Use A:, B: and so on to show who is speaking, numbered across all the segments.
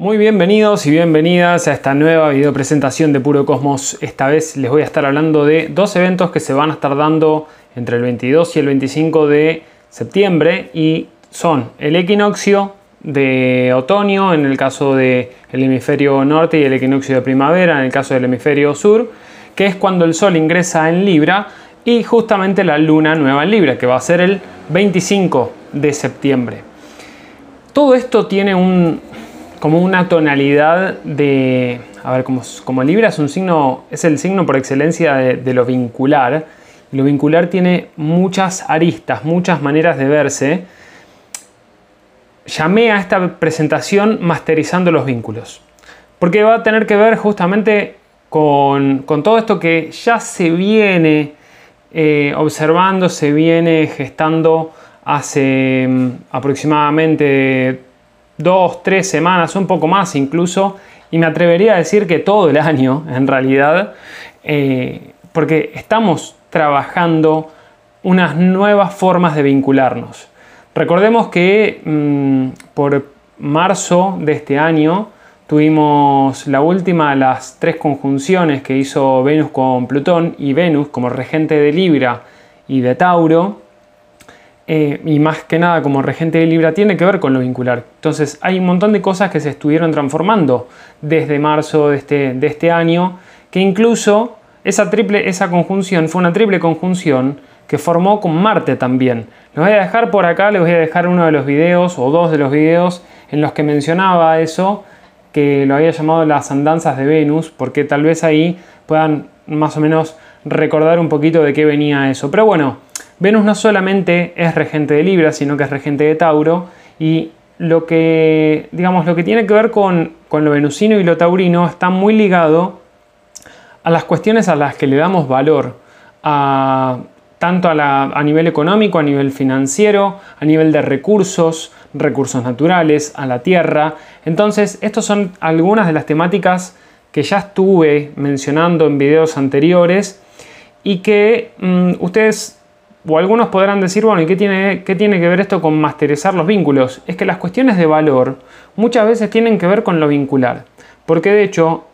A: Muy bienvenidos y bienvenidas a esta nueva video presentación de Puro Cosmos. Esta vez les voy a estar hablando de dos eventos que se van a estar dando entre el 22 y el 25 de septiembre y son el equinoccio de otoño en el caso del hemisferio norte y el equinoccio de primavera en el caso del hemisferio sur, que es cuando el Sol ingresa en Libra y justamente la luna nueva en Libra, que va a ser el 25 de septiembre. Todo esto tiene un, como una tonalidad de, a ver, como, como Libra es un signo, es el signo por excelencia de, lo vincular. Lo vincular tiene muchas aristas, muchas maneras de verse. Llamé a esta presentación Masterizando los vínculos, porque va a tener que ver justamente con, todo esto que ya se viene eh, observando, se viene gestando hace mm, aproximadamente dos, tres semanas, un poco más incluso, y me atrevería a decir que todo el año en realidad, eh, porque estamos trabajando unas nuevas formas de vincularnos. Recordemos que mm, por marzo de este año tuvimos la última de las tres conjunciones que hizo Venus con Plutón y Venus como regente de Libra y de Tauro eh, y más que nada como regente de Libra, tiene que ver con lo vincular. Entonces hay un montón de cosas que se estuvieron transformando desde marzo de este, de este año, que incluso esa, triple, esa conjunción fue una triple conjunción que formó con Marte también. Lo voy a dejar por acá, les voy a dejar uno de los videos o dos de los videos en los que mencionaba eso, que lo había llamado las andanzas de Venus, porque tal vez ahí puedan más o menos recordar un poquito de qué venía eso. Pero bueno, Venus no solamente es regente de Libra, sino que es regente de Tauro y lo que, digamos, lo que tiene que ver con, lo venusino y lo taurino está muy ligado a las cuestiones a las que le damos valor, tanto a, a nivel económico, a nivel financiero, a nivel de recursos, recursos naturales, a la tierra. Entonces, estas son algunas de las temáticas que ya estuve mencionando en videos anteriores y que mm, ustedes o algunos podrán decir, bueno, ¿y qué tiene, qué tiene que ver esto con masterizar los vínculos? Es que las cuestiones de valor muchas veces tienen que ver con lo vincular. Porque de hecho,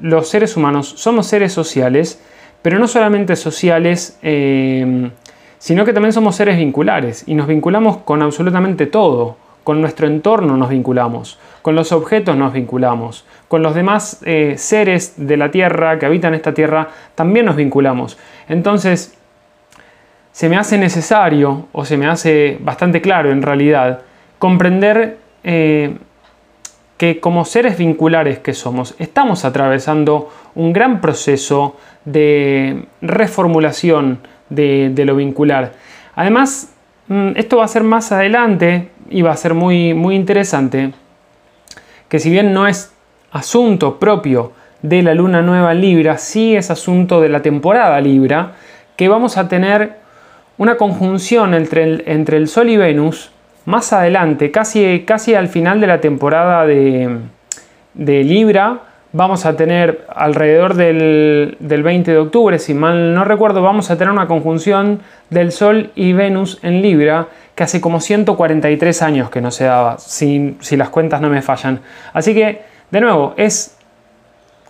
A: los seres humanos somos seres sociales, pero no solamente sociales, eh, sino que también somos seres vinculares y nos vinculamos con absolutamente todo. Con nuestro entorno nos vinculamos, con los objetos nos vinculamos, con los demás eh, seres de la Tierra que habitan esta Tierra también nos vinculamos. Entonces, se me hace necesario, o se me hace bastante claro en realidad, comprender eh, que como seres vinculares que somos, estamos atravesando un gran proceso de reformulación de, lo vincular. Además, mm, esto va a ser más adelante y va a ser muy, muy interesante, que si bien no es asunto propio de la luna nueva Libra, sí es asunto de la temporada Libra, que vamos a tener una conjunción entre el, Sol y Venus más adelante, casi, casi al final de la temporada de, Libra, vamos a tener alrededor del, 20 de octubre, si mal no recuerdo, vamos a tener una conjunción del Sol y Venus en Libra que hace como 143 años que no se daba, si, si las cuentas no me fallan. Así que, de nuevo, es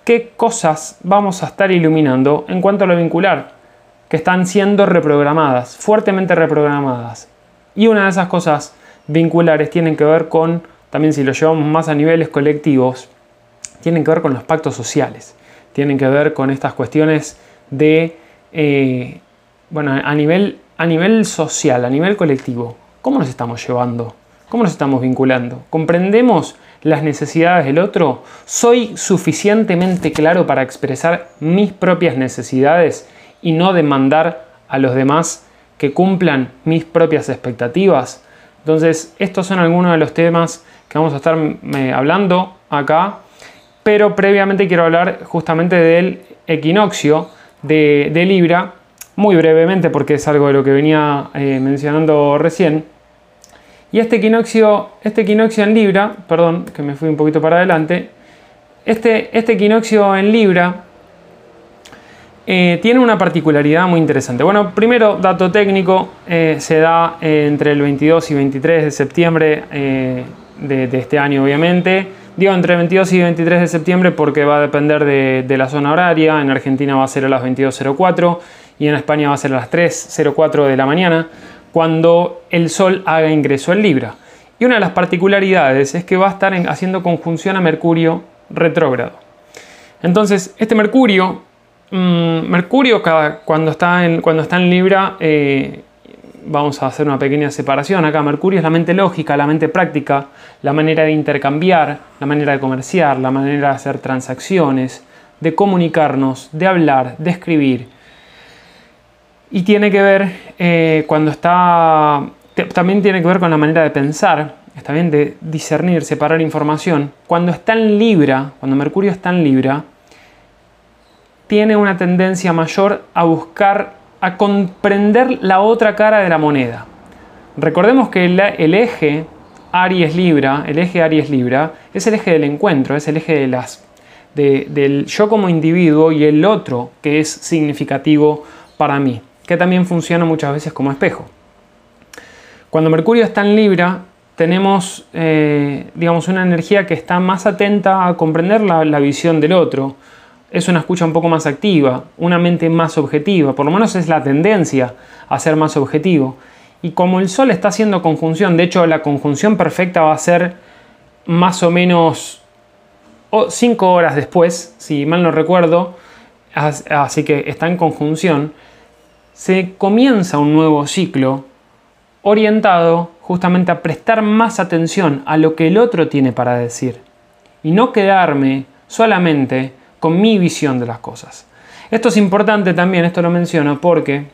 A: qué cosas vamos a estar iluminando en cuanto a lo vincular que están siendo reprogramadas, fuertemente reprogramadas. Y una de esas cosas vinculares tienen que ver con, también si lo llevamos más a niveles colectivos, tienen que ver con los pactos sociales, tienen que ver con estas cuestiones de, eh, bueno, a nivel, a nivel social, a nivel colectivo, ¿cómo nos estamos llevando? ¿Cómo nos estamos vinculando? ¿Comprendemos las necesidades del otro? ¿Soy suficientemente claro para expresar mis propias necesidades y no demandar a los demás que cumplan mis propias expectativas. Entonces, estos son algunos de los temas que vamos a estar hablando acá, pero previamente quiero hablar justamente del equinoccio de, Libra, muy brevemente porque es algo de lo que venía eh, mencionando recién. Y este equinoccio, este equinoccio en Libra, perdón, que me fui un poquito para adelante, este, este equinoccio en Libra eh, tiene una particularidad muy interesante. Bueno, primero, dato técnico, eh, se da entre el 22 y 23 de septiembre eh, de, este año, obviamente. Digo entre 22 y 23 de septiembre porque va a depender de, de la zona horaria. En Argentina va a ser a las 22.04 y en España va a ser a las 3.04 de la mañana cuando el Sol haga ingreso en Libra. Y una de las particularidades es que va a estar haciendo conjunción a Mercurio retrógrado. Entonces, este Mercurio, mm, Mercurio cuando, está en, cuando está en Libra, eh, vamos a hacer una pequeña separación acá. Mercurio es la mente lógica, la mente práctica, la manera de intercambiar, la manera de comerciar, la manera de hacer transacciones, de comunicarnos, de hablar, de escribir. Y tiene que ver eh, cuando está también tiene que ver con la manera de pensar, está bien, de discernir, separar información. Cuando está en Libra, cuando Mercurio está en Libra, tiene una tendencia mayor a buscar, a comprender la otra cara de la moneda. Recordemos que el, eje Aries-Libra, el eje Aries-Libra, es el eje del encuentro, es el eje de las, del yo como individuo y el otro que es significativo para mí, que también funciona muchas veces como espejo. Cuando Mercurio está en Libra, tenemos eh, digamos, una energía que está más atenta a comprender la, visión del otro. Es una escucha un poco más activa, una mente más objetiva, por lo menos es la tendencia a ser más objetivo. Y como el Sol está haciendo conjunción, de hecho la conjunción perfecta va a ser más o menos 5 horas después, si mal no recuerdo, así que está en conjunción, se comienza un nuevo ciclo orientado justamente a prestar más atención a lo que el otro tiene para decir y no quedarme solamente con mi visión de las cosas. Esto es importante también, esto lo menciono porque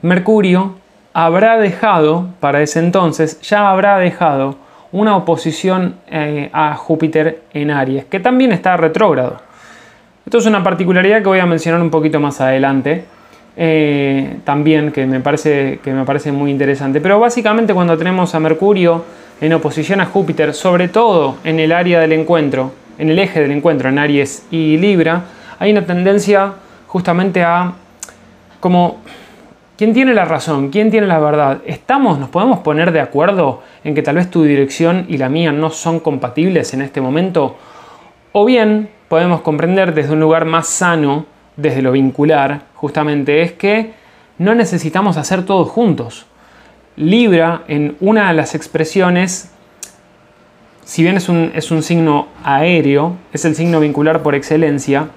A: Mercurio habrá dejado, para ese entonces, ya habrá dejado una oposición eh, a Júpiter en Aries, que también está retrógrado. Esto es una particularidad que voy a mencionar un poquito más adelante, eh, también que me, parece, que me parece muy interesante. Pero básicamente cuando tenemos a Mercurio en oposición a Júpiter, sobre todo en el área del encuentro, en el eje del encuentro, en Aries y Libra, hay una tendencia justamente a como ¿Quién tiene la razón? ¿Quién tiene la verdad? ¿Estamos, nos podemos poner de acuerdo en que tal vez tu dirección y la mía no son compatibles en este momento? O bien podemos comprender desde un lugar más sano desde lo vincular, justamente, es que no necesitamos hacer todo juntos. Libra, en una de las expresiones, si bien es un, es un signo aéreo, es el signo vincular por excelencia,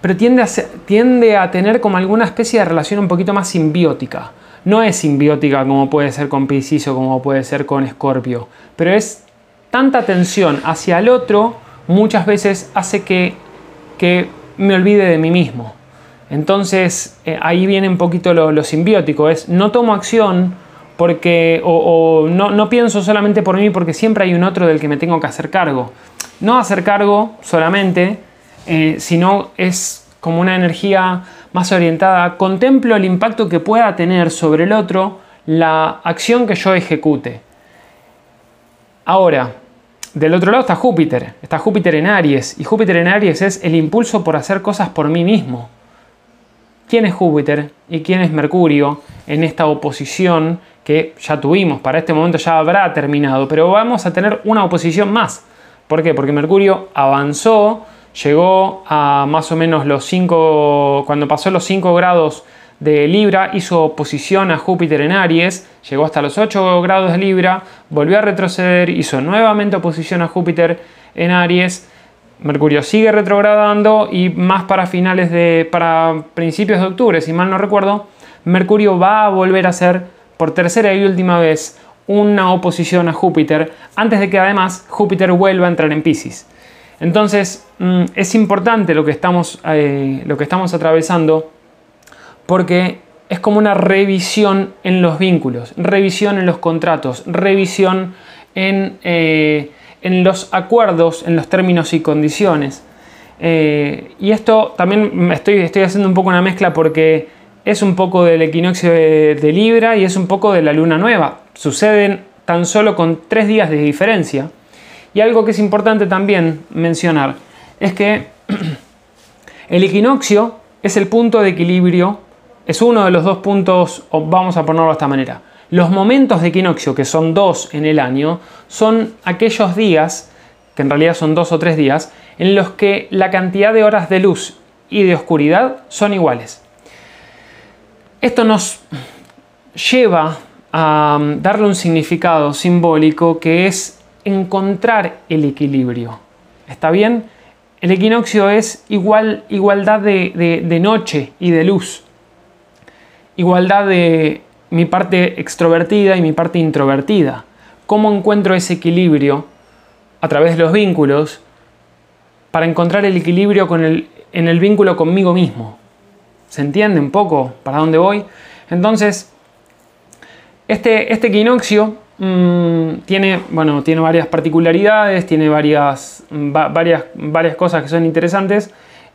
A: pero tiende a, tiende a tener como alguna especie de relación un poquito más simbiótica. No es simbiótica como puede ser con Piscis o como puede ser con Escorpio, pero es tanta tensión hacia el otro muchas veces hace que, que me olvide de mí mismo. Entonces eh, ahí viene un poquito lo, simbiótico, es no tomo acción porque, o, no, pienso solamente por mí porque siempre hay un otro del que me tengo que hacer cargo. No hacer cargo solamente, eh, sino es como una energía más orientada, contemplo el impacto que pueda tener sobre el otro la acción que yo ejecute. Ahora, del otro lado está Júpiter, está Júpiter en Aries, y Júpiter en Aries es el impulso por hacer cosas por mí mismo. ¿Quién es Júpiter y quién es Mercurio en esta oposición que ya tuvimos? Para este momento ya habrá terminado, pero vamos a tener una oposición más. ¿Por qué? Porque Mercurio avanzó, llegó a más o menos los 5, cuando pasó los 5 grados de Libra, hizo oposición a Júpiter en Aries, llegó hasta los 8 grados de Libra, volvió a retroceder, hizo nuevamente oposición a Júpiter en Aries, Mercurio sigue retrogradando y más para finales de, para principios de octubre, si mal no recuerdo, Mercurio va a volver a hacer por tercera y última vez una oposición a Júpiter, antes de que además Júpiter vuelva a entrar en Pisces. Entonces mm, es importante lo que estamos, eh, lo que estamos atravesando porque es como una revisión en los vínculos, revisión en los contratos, revisión en, eh, los acuerdos, en los términos y condiciones. Eh, y esto también estoy, estoy haciendo un poco una mezcla porque es un poco del equinoccio de, Libra y es un poco de la luna nueva. Suceden tan solo con tres días de diferencia. Y algo que es importante también mencionar es que el equinoccio es el punto de equilibrio es uno de los dos puntos, o vamos a ponerlo de esta manera. Los momentos de equinoccio, que son dos en el año, son aquellos días que en realidad son dos o tres días, en los que la cantidad de horas de luz y de oscuridad son iguales. Esto nos lleva a um, darle un significado simbólico que es encontrar el equilibrio. ¿Está bien? El equinoccio es igual, igualdad de, noche y de luz. Igualdad de mi parte extrovertida y mi parte introvertida. ¿Cómo encuentro ese equilibrio a través de los vínculos para encontrar el equilibrio en el vínculo conmigo mismo? ¿Se entiende un poco para dónde voy? Entonces, este, este equinoccio mm, tiene, bueno, tiene varias particularidades, tiene varias, varias, varias cosas que son interesantes.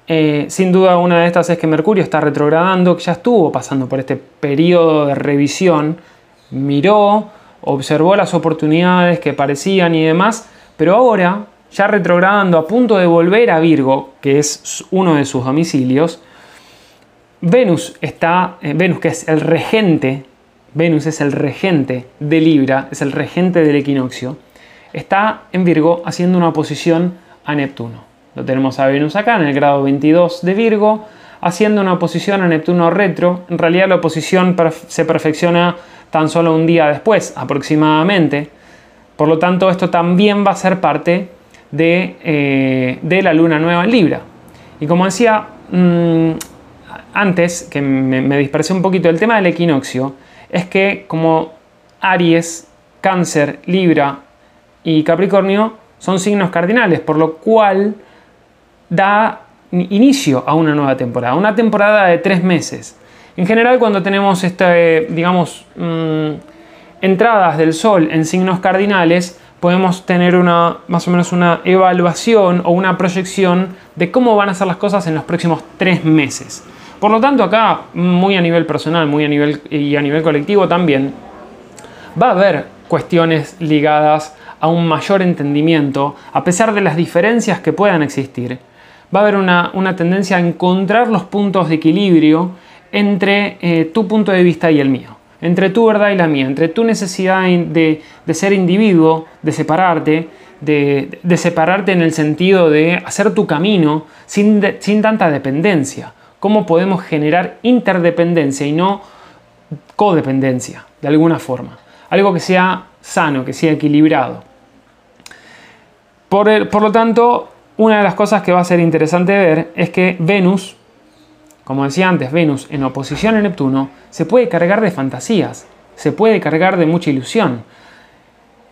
A: Eh, sin duda una de estas es que Mercurio está retrogradando, que ya estuvo pasando por este periodo de revisión, miró, observó las oportunidades que parecían y demás, pero ahora, ya retrogradando a punto de volver a Virgo, que es uno de sus domicilios, Venus está, eh, Venus que es el regente, Venus es el regente de Libra, es el regente del equinoccio, está en Virgo haciendo una oposición a Neptuno. Lo tenemos a Venus acá en el grado 22 de Virgo, haciendo una oposición a Neptuno retro. En realidad la oposición se perfecciona tan solo un día después, aproximadamente. Por lo tanto, esto también va a ser parte de, eh, la luna nueva en Libra. Y como decía mm, antes, que me, me un poquito, el tema del equinoccio es que como Aries, Cáncer, Libra y Capricornio son signos cardinales, por lo cual da inicio a una nueva temporada, una temporada de tres meses. En general, cuando tenemos este, digamos, mm, entradas del Sol en signos cardinales, podemos tener una, más o menos una evaluación o una proyección de cómo van a ser las cosas en los próximos tres meses. Por lo tanto, acá, muy a nivel personal, muy a nivel y a nivel colectivo también, va a haber cuestiones ligadas a un mayor entendimiento, a pesar de las diferencias que puedan existir va a haber una, tendencia a encontrar los puntos de equilibrio entre eh, tu punto de vista y el mío, entre tu verdad y la mía, entre tu necesidad de, ser individuo, de separarte, de, separarte en el sentido de hacer tu camino sin, sin tanta dependencia. ¿Cómo podemos generar interdependencia y no codependencia, de alguna forma? Algo que sea sano, que sea equilibrado. Por, por lo tanto, una de las cosas que va a ser interesante ver es que Venus, como decía antes, Venus en oposición a Neptuno, se puede cargar de fantasías, se puede cargar de mucha ilusión,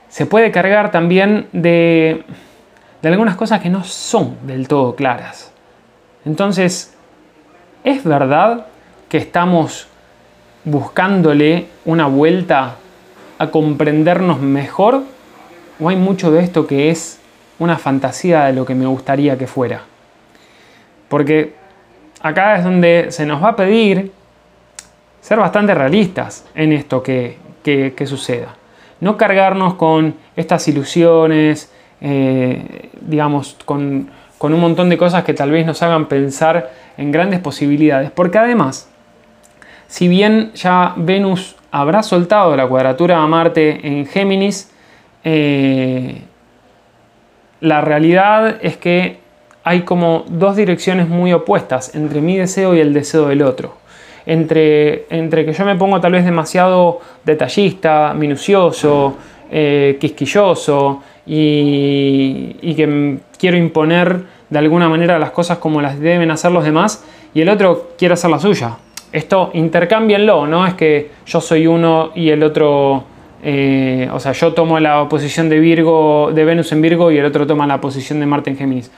A: se puede cargar también de, de algunas cosas que no son del todo claras. Entonces, ¿es verdad que estamos buscándole una vuelta a comprendernos mejor? ¿O hay mucho de esto que es una fantasía de lo que me gustaría que fuera. Porque acá es donde se nos va a pedir ser bastante realistas en esto que, suceda. No cargarnos con estas ilusiones, eh, digamos, con, con un montón de cosas que tal vez nos hagan pensar en grandes posibilidades. Porque además, si bien ya Venus habrá soltado la cuadratura a Marte en Géminis, eh, la realidad es que hay como dos direcciones muy opuestas entre mi deseo y el deseo del otro. Entre, entre que yo me pongo tal vez demasiado detallista, minucioso, eh, quisquilloso y, que quiero imponer de alguna manera las cosas como las deben hacer los demás y el otro quiere hacer la suya. Esto intercámbienlo, no es que yo soy uno y el otro eh, o sea, yo tomo la posición de Virgo, de Venus en Virgo y el otro toma la posición de Marte en Géminis.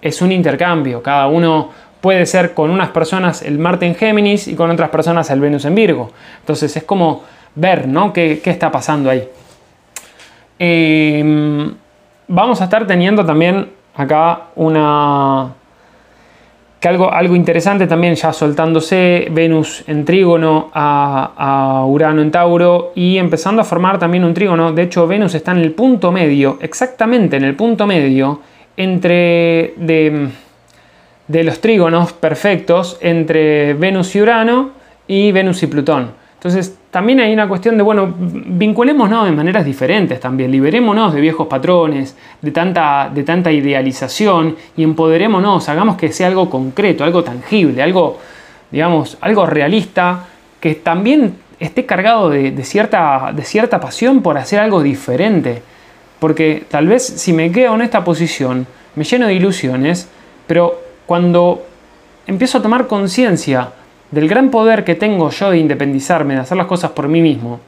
A: Es un intercambio, cada uno puede ser con unas personas el Marte en Géminis y con otras personas el Venus en Virgo. Entonces es como ver, ¿no? ¿Qué, está pasando ahí? Em, vamos a estar teniendo también acá una, que algo, algo interesante también, ya soltándose Venus en trígono a, Urano en Tauro y empezando a formar también un trígono. De hecho, Venus está en el punto medio, exactamente en el punto medio, entre de, de los trígonos perfectos entre Venus y Urano y Venus y Plutón. Entonces, también hay una cuestión de, bueno, vinculémonos de maneras diferentes también, liberémonos de viejos patrones, de tanta, de tanta idealización y empoderémonos, hagamos que sea algo concreto, algo tangible, algo, digamos, algo realista, que también esté cargado de, cierta, de cierta pasión por hacer algo diferente. Porque tal vez si me quedo en esta posición, me lleno de ilusiones, pero cuando empiezo a tomar conciencia del gran poder que tengo yo de independizarme, de hacer las cosas por mí mismo,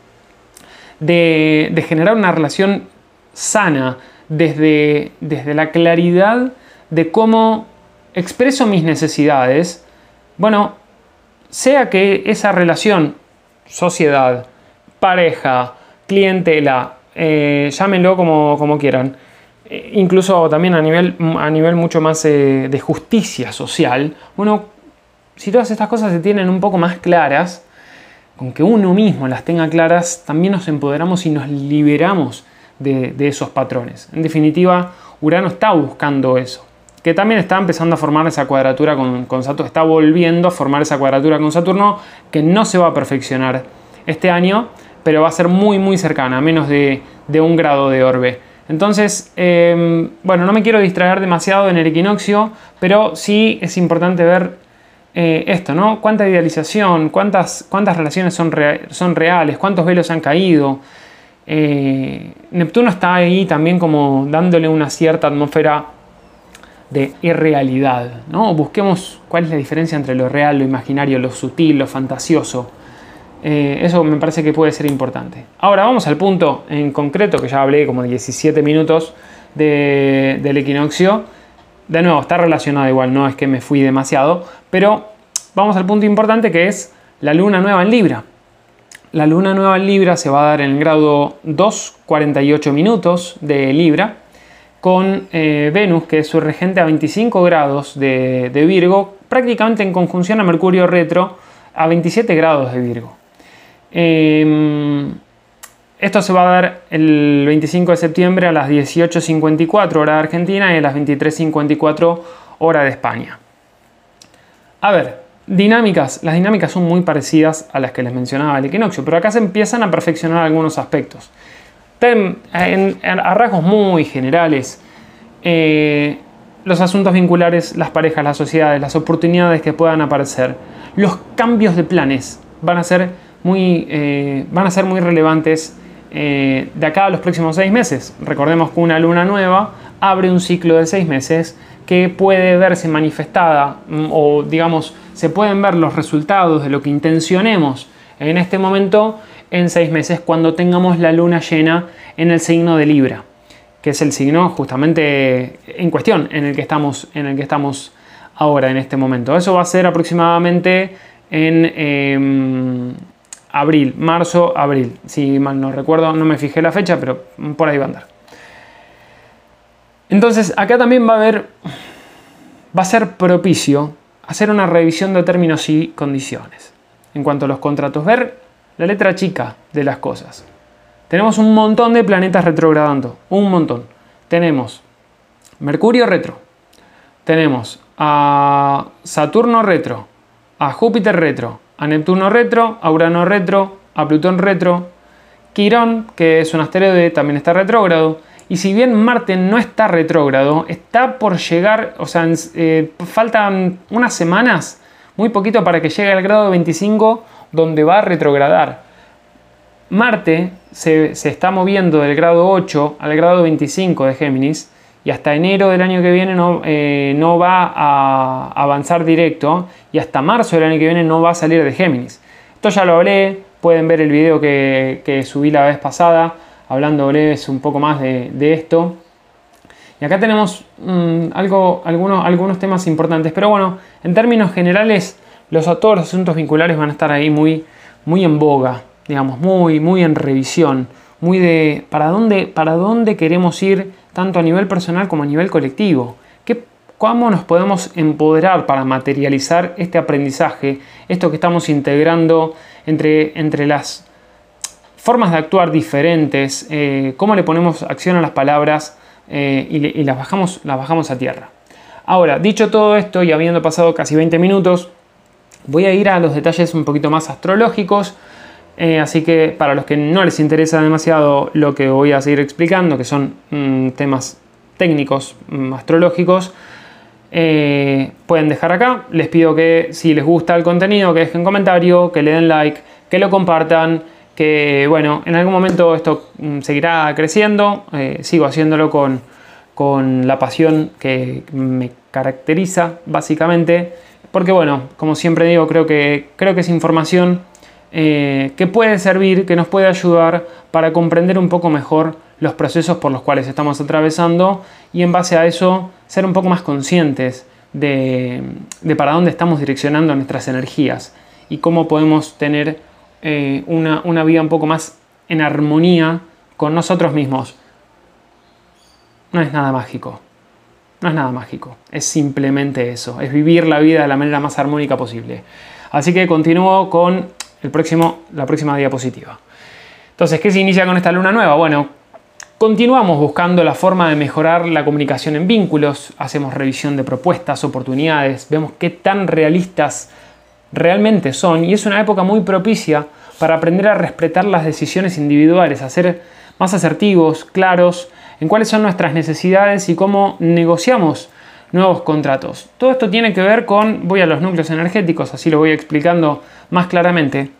A: de, generar una relación sana desde, desde la claridad de cómo expreso mis necesidades, bueno, sea que esa relación, sociedad, pareja, clientela, eh, llámenlo como, como quieran, eh, incluso también a nivel, a nivel mucho más eh, de justicia social, bueno, si todas estas cosas se tienen un poco más claras, con que uno mismo las tenga claras, también nos empoderamos y nos liberamos de, esos patrones. En definitiva, Urano está buscando eso, que también está empezando a formar esa cuadratura con, Saturno, está volviendo a formar esa cuadratura con Saturno, que no se va a perfeccionar este año, pero va a ser muy muy cercana, menos de, un grado de orbe. Entonces, em, bueno, no me quiero distraer demasiado en el equinoccio, pero sí es importante ver eh, esto, ¿no? Cuánta idealización, cuántas, cuántas relaciones son, son reales, cuántos velos han caído. Eh, Neptuno está ahí también como dándole una cierta atmósfera de irrealidad, ¿no? Busquemos cuál es la diferencia entre lo real, lo imaginario, lo sutil, lo fantasioso. Eh, eso me parece que puede ser importante. Ahora vamos al punto en concreto, que ya hablé como 17 minutos del equinoccio. De nuevo, está relacionado igual, no es que me fui demasiado, pero vamos al punto importante que es la luna nueva en Libra. La luna nueva en Libra se va a dar en el grado 2, 48 minutos de Libra, con eh, Venus, que es su regente a 25 grados de, Virgo, prácticamente en conjunción a Mercurio retro a 27 grados de Virgo. Em, esto se va a dar el 25 de septiembre a las 18.54 hora de Argentina y a las 23.54 hora de España. A ver, dinámicas. Las dinámicas son muy parecidas a las que les mencionaba el equinoccio, pero acá se empiezan a perfeccionar algunos aspectos. a rasgos muy generales, eh, los asuntos vinculares, las parejas, las sociedades, las oportunidades que puedan aparecer, los cambios de planes van a ser muy, eh, van a ser muy relevantes eh, de acá a los próximos seis meses. Recordemos que una luna nueva abre un ciclo de seis meses que puede verse manifestada mm, o digamos se pueden ver los resultados de lo que intencionemos en este momento en seis meses cuando tengamos la luna llena en el signo de Libra, que es el signo justamente en cuestión en el que estamos, en el que estamos ahora en este momento. Eso va a ser aproximadamente en em, abril, marzo, abril. Si mal no recuerdo, no me fijé la fecha, pero por ahí va a andar. Entonces, acá también va a haber, va a ser propicio hacer una revisión de términos y condiciones. En cuanto a los contratos, ver la letra chica de las cosas. Tenemos un montón de planetas retrogradando, un montón. Tenemos Mercurio retro, tenemos a Saturno retro, a Júpiter retro, a Neptuno retro, a Urano retro, a Plutón retro, Quirón, que es un asteroide, también está retrógrado, y si bien Marte no está retrógrado, está por llegar, o sea, eh, faltan unas semanas, muy poquito para que llegue al grado 25 donde va a retrogradar. Marte se, está moviendo del grado 8 al grado 25 de Géminis y hasta enero del año que viene no, eh, no va a avanzar directo y hasta marzo del año que viene no va a salir de Géminis. Esto ya lo hablé, pueden ver el video que, que subí la vez pasada hablando breves un poco más de, esto. Y acá tenemos mm, algo, algunos, algunos temas importantes, pero bueno, en términos generales, los, todos los asuntos vinculares van a estar ahí muy, muy en boga, digamos, muy, muy en revisión, muy de para dónde, para dónde queremos ir, tanto a nivel personal como a nivel colectivo. ¿Qué, ¿Cómo nos podemos empoderar para materializar este aprendizaje, esto que estamos integrando entre, entre las formas de actuar diferentes, eh, cómo le ponemos acción a las palabras eh, y, las, bajamos, las bajamos a tierra. Ahora, dicho todo esto y habiendo pasado casi 20 minutos, voy a ir a los detalles un poquito más astrológicos Eh, así que para los que no les interesa demasiado lo que voy a seguir explicando, que son mm, temas técnicos, mm, astrológicos, eh, pueden dejar acá. Les pido que si les gusta el contenido, que dejen comentario, que le den like, que lo compartan, que bueno, en algún momento esto mm, seguirá creciendo. Eh, sigo haciéndolo con, con la pasión que me caracteriza básicamente. Porque bueno, como siempre digo, creo que, creo que es información eh, que puede servir, que nos puede ayudar para comprender un poco mejor los procesos por los cuales estamos atravesando y en base a eso ser un poco más conscientes de, para dónde estamos direccionando nuestras energías y cómo podemos tener eh, una, una vida un poco más en armonía con nosotros mismos. No es nada mágico. No es nada mágico. Es simplemente eso. Es vivir la vida de la manera más armónica posible. Así que continúo con el próximo, la próxima diapositiva. Entonces, ¿qué se inicia con esta luna nueva? Bueno, continuamos buscando la forma de mejorar la comunicación en vínculos, hacemos revisión de propuestas, oportunidades, vemos qué tan realistas realmente son y es una época muy propicia para aprender a respetar las decisiones individuales, a ser más asertivos, claros en cuáles son nuestras necesidades y cómo negociamos nuevos contratos. Todo esto tiene que ver con, voy a los núcleos energéticos, así lo voy explicando más claramente.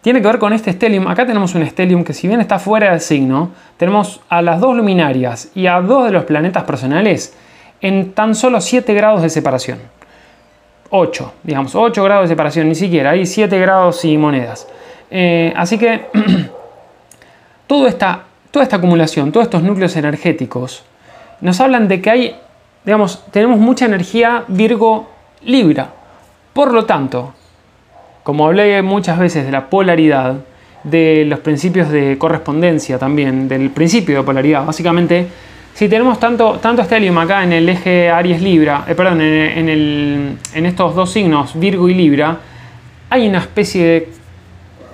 A: Tiene que ver con este stellium. Acá tenemos un stellium que si bien está fuera del signo, tenemos a las dos luminarias y a dos de los planetas personales en tan solo 7 grados de separación. 8, digamos, 8 grados de separación, ni siquiera, hay 7 grados y monedas. Eh, así que toda esta, toda esta acumulación, todos estos núcleos energéticos, nos hablan de que hay digamos, tenemos mucha energía Virgo Libra. Por lo tanto, como hablé muchas veces de la polaridad, de los principios de correspondencia también, del principio de polaridad, básicamente, si tenemos tanto, tanto estelium acá en el eje Aries Libra, eh, perdón, en, en estos dos signos, Virgo y Libra, hay una especie de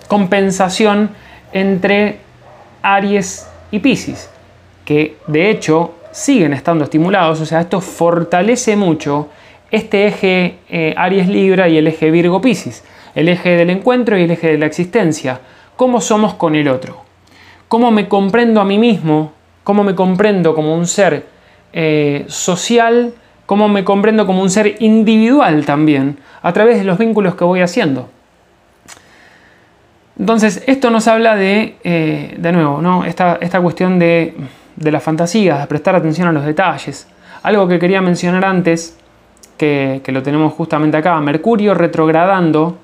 A: compensación entre Aries y Pisces, que de hecho siguen estando estimulados, o sea, esto fortalece mucho este eje eh, Aries Libra y el eje Virgo Piscis, el eje del encuentro y el eje de la existencia. ¿Cómo somos con el otro? ¿Cómo me comprendo a mí mismo? ¿Cómo me comprendo como un ser eh, social? ¿Cómo me comprendo como un ser individual también? A través de los vínculos que voy haciendo. Entonces, esto nos habla de, eh, de nuevo, ¿no? esta, esta cuestión de de la fantasía, de prestar atención a los detalles. Algo que quería mencionar antes, que, lo tenemos justamente acá, Mercurio retrogradando,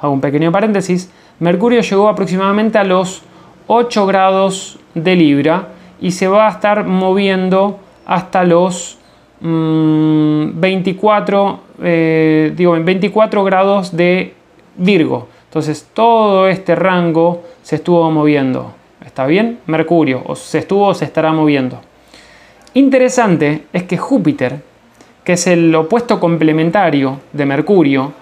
A: hago un pequeño paréntesis, Mercurio llegó aproximadamente a los 8 grados de Libra y se va a estar moviendo hasta los 24, mm, eh, digo, 24 grados de Virgo. Entonces todo este rango se estuvo moviendo. ¿Está bien? Mercurio, o se estuvo o se estará moviendo. Interesante es que Júpiter, que es el opuesto complementario de Mercurio,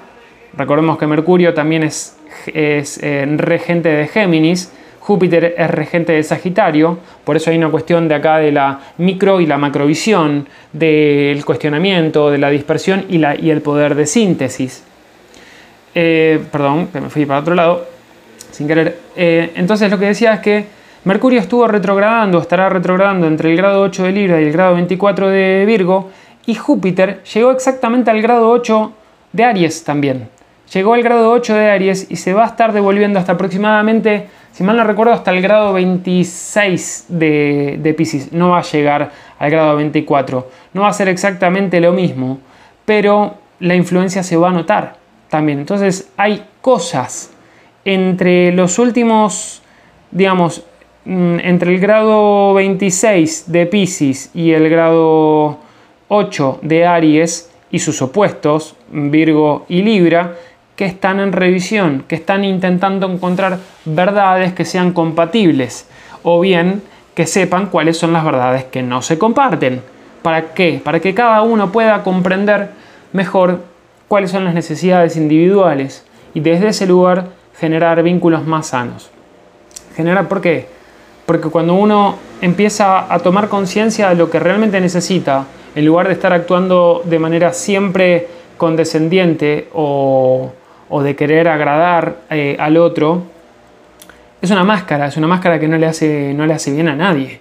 A: recordemos que Mercurio también es, eh, regente de Géminis, Júpiter es regente de Sagitario, por eso hay una cuestión de acá de la micro y la macrovisión, del cuestionamiento, de la dispersión y el poder de síntesis. Eh, perdón, que me fui para otro lado sin querer. Eh, entonces lo que decía es que Mercurio estuvo retrogradando, estará retrogradando entre el grado 8 de Libra y el grado 24 de Virgo, y Júpiter llegó exactamente al grado 8 de Aries también. Llegó al grado 8 de Aries y se va a estar devolviendo hasta aproximadamente, si mal no recuerdo, hasta el grado 26 de, de Pisces. No va a llegar al grado 24. No va a ser exactamente lo mismo, pero la influencia se va a notar también. Entonces hay cosas entre los últimos, digamos, mm, entre el grado 26 de Pisces y el grado 8 de Aries y sus opuestos, Virgo y Libra, que están en revisión, que están intentando encontrar verdades que sean compatibles o bien que sepan cuáles son las verdades que no se comparten. ¿Para qué? Para que cada uno pueda comprender mejor cuáles son las necesidades individuales y desde ese lugar generar vínculos más sanos. Generar, ¿por qué? Porque cuando uno empieza a tomar conciencia de lo que realmente necesita, en lugar de estar actuando de manera siempre condescendiente o, o de querer agradar eh, al otro, es una máscara, es una máscara que no le, hace, no le hace bien a nadie.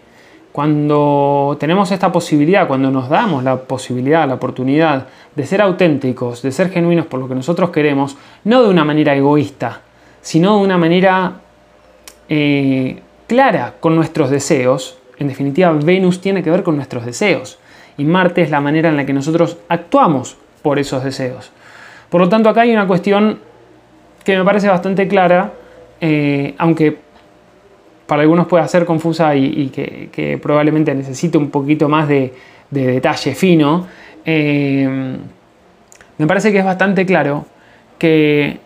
A: Cuando tenemos esta posibilidad, cuando nos damos la posibilidad, la oportunidad de ser auténticos, de ser genuinos por lo que nosotros queremos, no de una manera egoísta, sino de una manera eh, clara con nuestros deseos, en definitiva Venus tiene que ver con nuestros deseos y Marte es la manera en la que nosotros actuamos por esos deseos. Por lo tanto, acá hay una cuestión que me parece bastante clara, eh, aunque para algunos pueda ser confusa y, que, probablemente necesite un poquito más de, detalle fino, eh, me parece que es bastante claro que,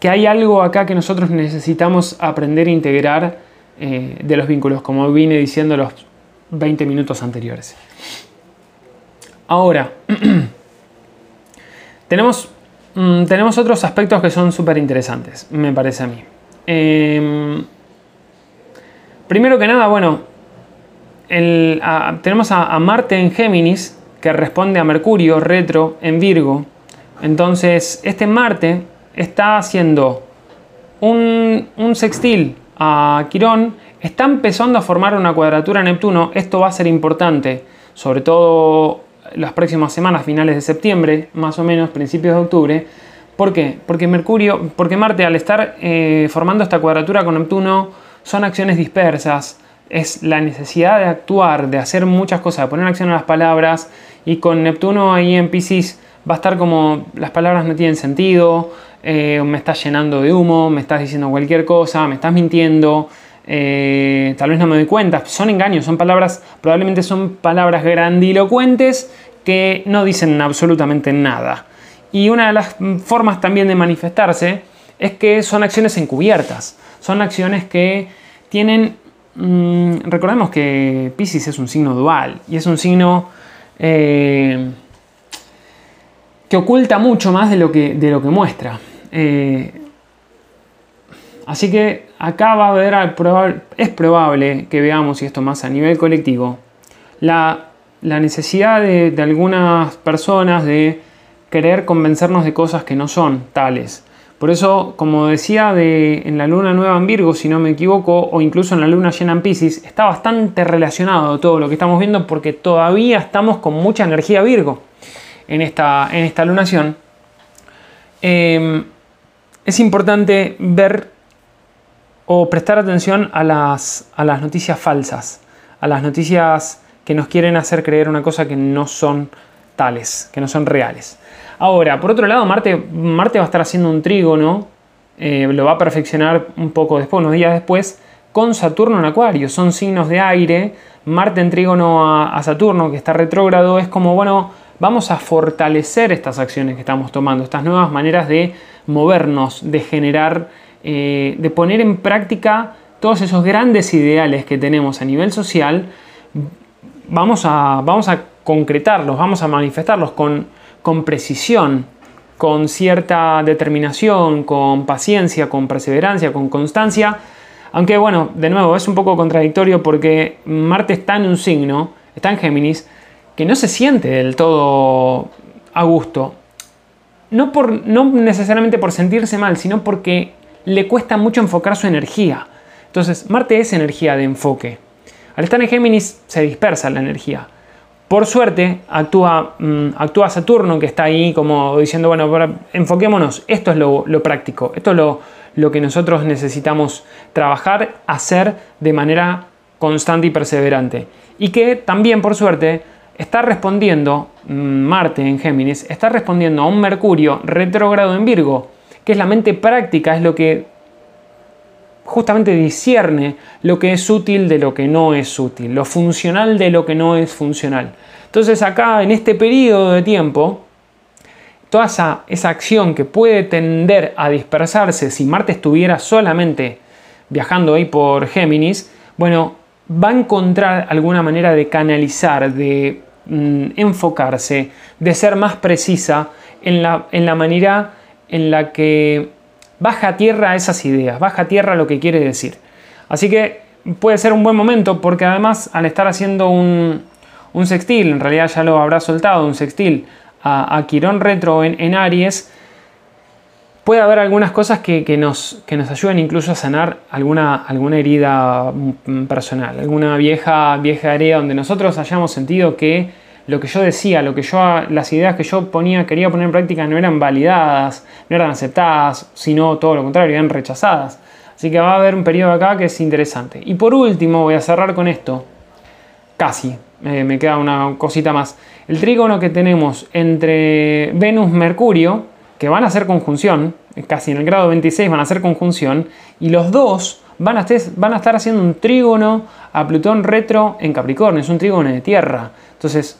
A: que hay algo acá que nosotros necesitamos aprender a integrar eh, de los vínculos, como vine diciendo los 20 minutos anteriores. Ahora, tenemos, mm, tenemos otros aspectos que son súper interesantes, me parece a mí. Em, primero que nada, bueno, tenemos a, Marte en Géminis, que responde a Mercurio retro en Virgo. Entonces, este Marte está haciendo un, un sextil a Quirón, está empezando a formar una cuadratura a Neptuno. Esto va a ser importante, sobre todo las próximas semanas, finales de septiembre, más o menos, principios de octubre. ¿Por qué? Porque Mercurio, porque Marte al estar eh, formando esta cuadratura con Neptuno son acciones dispersas, es la necesidad de actuar, de hacer muchas cosas, de poner acción a las palabras y con Neptuno ahí en Pisces va a estar como las palabras no tienen sentido, eh, me estás llenando de humo, me estás diciendo cualquier cosa, me estás mintiendo, eh, tal vez no me doy cuenta, son engaños, son palabras, probablemente son palabras grandilocuentes que no dicen absolutamente nada. Y una de las formas también de manifestarse es que son acciones encubiertas, son acciones que tienen, mm, recordemos que Pisces es un signo dual y es un signo eh, que oculta mucho más de lo que, de lo que muestra. Eh, así que acá va a haber, es probable que veamos, y esto más a nivel colectivo, la, necesidad de, algunas personas de querer convencernos de cosas que no son tales. Por eso, como decía de, en la luna nueva en Virgo, si no me equivoco, o incluso en la luna llena en Pisces, está bastante relacionado todo lo que estamos viendo porque todavía estamos con mucha energía Virgo en esta, en esta lunación. Em, es importante ver o prestar atención a las, a las noticias falsas, a las noticias que nos quieren hacer creer una cosa que no son tales, que no son reales. Ahora, por otro lado, Marte, Marte va a estar haciendo un trígono, eh, lo va a perfeccionar un poco después, unos días después, con Saturno en Acuario. Son signos de aire. Marte en trígono a, Saturno, que está retrógrado, es como, bueno, vamos a fortalecer estas acciones que estamos tomando, estas nuevas maneras de movernos, de generar, eh, de poner en práctica todos esos grandes ideales que tenemos a nivel social, vamos a, vamos a concretarlos, vamos a manifestarlos con, con precisión, con cierta determinación, con paciencia, con perseverancia, con constancia. Aunque bueno, de nuevo, es un poco contradictorio porque Marte está en un signo, está en Géminis, que no se siente del todo a gusto no, por, no necesariamente por sentirse mal, sino porque le cuesta mucho enfocar su energía. Entonces, Marte es energía de enfoque. Al estar en Géminis se dispersa la energía. Por suerte, actúa, mm, Saturno, que está ahí como diciendo, bueno, enfoquémonos, esto es lo, práctico, esto es lo, lo que nosotros necesitamos trabajar, hacer de manera constante y perseverante. Y que también, por suerte, está respondiendo, mm, Marte en Géminis, está respondiendo a un Mercurio retrógrado en Virgo, que es la mente práctica, es lo que justamente discierne lo que es útil de lo que no es útil, lo funcional de lo que no es funcional. Entonces acá en este periodo de tiempo, toda esa, esa acción que puede tender a dispersarse si Marte estuviera solamente viajando ahí por Géminis, bueno, va a encontrar alguna manera de canalizar, de Mm, enfocarse, de ser más precisa en la, en la manera en la que baja a tierra esas ideas, baja a tierra lo que quiere decir. Así que puede ser un buen momento porque además al estar haciendo un, un sextil, en realidad ya lo habrá soltado, un sextil a, Quirón retro en, Aries, puede haber algunas cosas que, nos, que nos ayuden incluso a sanar alguna, alguna herida mm, personal, alguna vieja, vieja herida donde nosotros hayamos sentido que lo que yo decía, lo que yo, las ideas que yo ponía, quería poner en práctica no eran validadas, no eran aceptadas, sino todo lo contrario, eran rechazadas. Así que va a haber un periodo acá que es interesante. Y por último, voy a cerrar con esto. Casi, me queda una cosita más. El trígono que tenemos entre Venus-Mercurio, que van a hacer conjunción, casi en el grado 26 van a hacer conjunción, y los dos van a estar haciendo un trígono a Plutón retro en Capricornio, es un trígono de tierra. Entonces,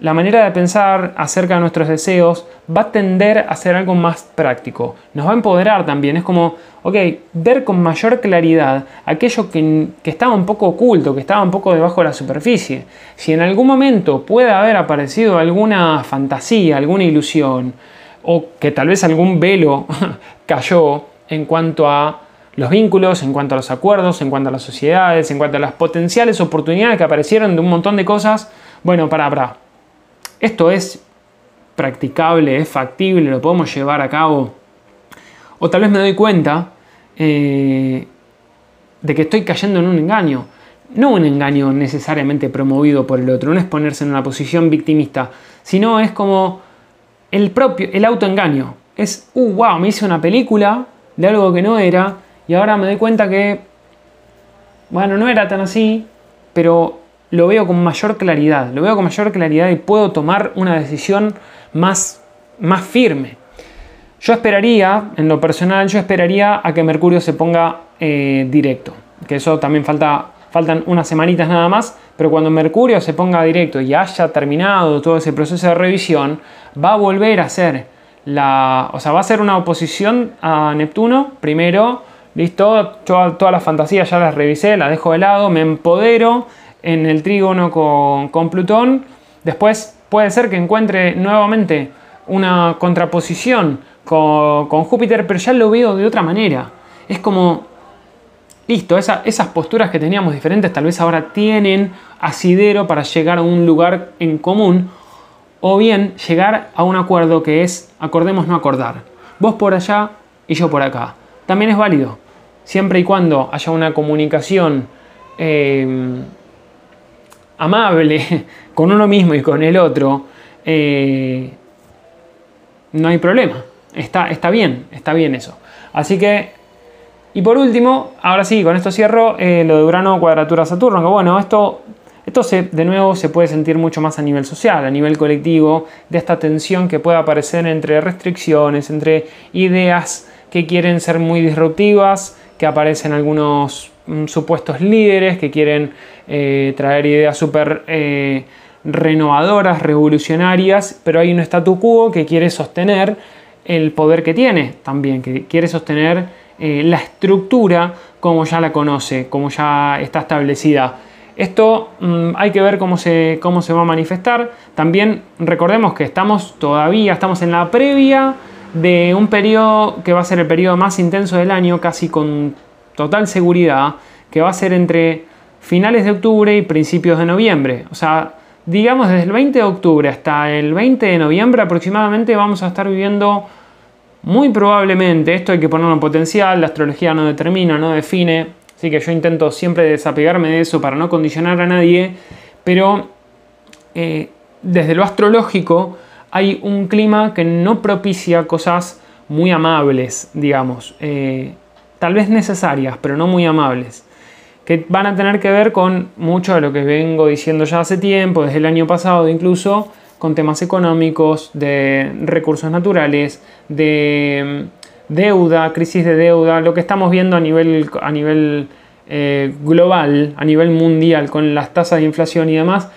A: la manera de pensar acerca de nuestros deseos va a tender a ser algo más práctico. Nos va a empoderar también. Es como, ok, ver con mayor claridad aquello que, que, estaba un poco oculto, que estaba un poco debajo de la superficie. Si en algún momento puede haber aparecido alguna fantasía, alguna ilusión, o que tal vez algún velo cayó en cuanto a los vínculos, en cuanto a los acuerdos, en cuanto a las sociedades, en cuanto a las potenciales oportunidades que aparecieron de un montón de cosas. Bueno, para, para. Esto es practicable, es factible, lo podemos llevar a cabo. O tal vez me doy cuenta eh, de que estoy cayendo en un engaño. No un engaño necesariamente promovido por el otro, no es ponerse en una posición victimista, sino es como el propio, el autoengaño. Es, uh, wow, me hice una película de algo que no era y ahora me doy cuenta que, bueno, no era tan así, pero lo veo con mayor claridad, lo veo con mayor claridad y puedo tomar una decisión más, más firme. Yo esperaría, en lo personal, yo esperaría a que Mercurio se ponga eh, directo, que eso también falta, faltan unas semanitas nada más, pero cuando Mercurio se ponga directo y haya terminado todo ese proceso de revisión, va a volver a ser la, o sea, va a ser una oposición a Neptuno. Primero, listo, todas las fantasías ya las revisé, las dejo de lado, me empodero en el trígono con, Plutón. Después puede ser que encuentre nuevamente una contraposición con, con Júpiter, pero ya lo veo de otra manera. Es como listo, esas posturas que teníamos diferentes tal vez ahora tienen asidero para llegar a un lugar en común o bien llegar a un acuerdo que es acordemos no acordar. Vos por allá y yo por acá. También es válido, siempre y cuando haya una comunicación em, amable con uno mismo y con el otro, eh, no hay problema. Está, está bien, está bien eso. Así que y por último, ahora sí, con esto cierro, eh, lo de Urano cuadratura Saturno, que bueno, esto, esto se, de nuevo se puede sentir mucho más a nivel social, a nivel colectivo, de esta tensión que puede aparecer entre restricciones, entre ideas que quieren ser muy disruptivas, que aparecen algunos mm, supuestos líderes que quieren eh, traer ideas súper eh, renovadoras, revolucionarias, pero hay un statu quo que quiere sostener el poder que tiene también, que quiere sostener eh, la estructura como ya la conoce, como ya está establecida. Esto mm, hay que ver cómo se, cómo se va a manifestar. También recordemos que estamos todavía, estamos en la previa de un periodo que va a ser el periodo más intenso del año, casi con total seguridad, que va a ser entre finales de octubre y principios de noviembre. O sea, digamos desde el 20 de octubre hasta el 20 de noviembre aproximadamente vamos a estar viviendo muy probablemente, esto hay que ponerlo en potencial, la astrología no determina, no define, así que yo intento siempre desapegarme de eso para no condicionar a nadie, pero eh, desde lo astrológico hay un clima que no propicia cosas muy amables, digamos, eh, tal vez necesarias, pero no muy amables, que van a tener que ver con mucho de lo que vengo diciendo ya hace tiempo, desde el año pasado incluso, con temas económicos, de recursos naturales, de mm, deuda, crisis de deuda, lo que estamos viendo a nivel, a nivel eh, global, a nivel mundial, con las tasas de inflación y demás,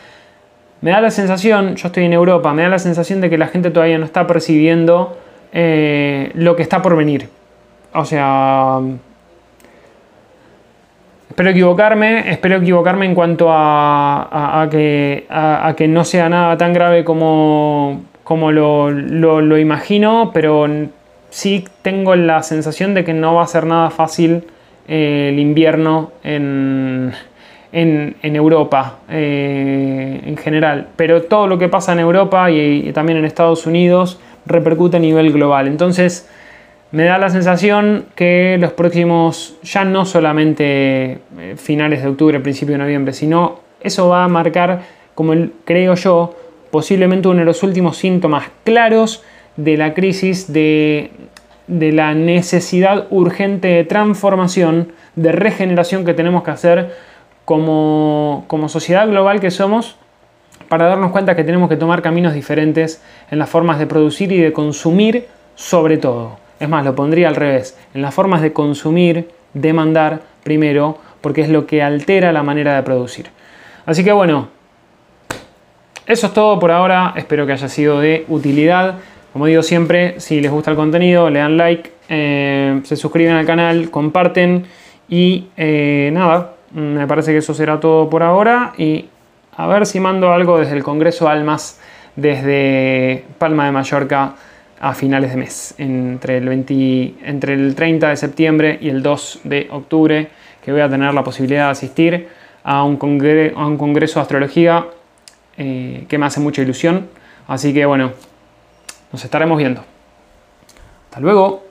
A: me da la sensación, yo estoy en Europa, me da la sensación de que la gente todavía no está percibiendo eh, lo que está por venir. O sea, Espero equivocarme, espero equivocarme en cuanto a, que, no sea nada tan grave como, como lo, imagino, pero sí tengo la sensación de que no va a ser nada fácil eh, el invierno en, Europa eh, en general. Pero todo lo que pasa en Europa y, y también en Estados Unidos repercute a nivel global. Entonces, me da la sensación que los próximos, ya no solamente eh, finales de octubre, principio de noviembre, sino eso va a marcar, como creo yo, posiblemente uno de los últimos síntomas claros de la crisis, de, de la necesidad urgente de transformación, de regeneración que tenemos que hacer como, sociedad global que somos para darnos cuenta que tenemos que tomar caminos diferentes en las formas de producir y de consumir sobre todo. Es más, lo pondría al revés, en las formas de consumir, demandar primero, porque es lo que altera la manera de producir. Así que bueno, eso es todo por ahora, espero que haya sido de utilidad. Como digo siempre, si les gusta el contenido, le dan like, eh, se suscriben al canal, comparten y eh, nada, me parece que eso será todo por ahora y a ver si mando algo desde el Congreso Almas, desde Palma de Mallorca a finales de mes, entre el, entre el 30 de septiembre y el 2 de octubre, que voy a tener la posibilidad de asistir a un, a un congreso de astrología eh, que me hace mucha ilusión. Así que bueno, nos estaremos viendo. Hasta luego.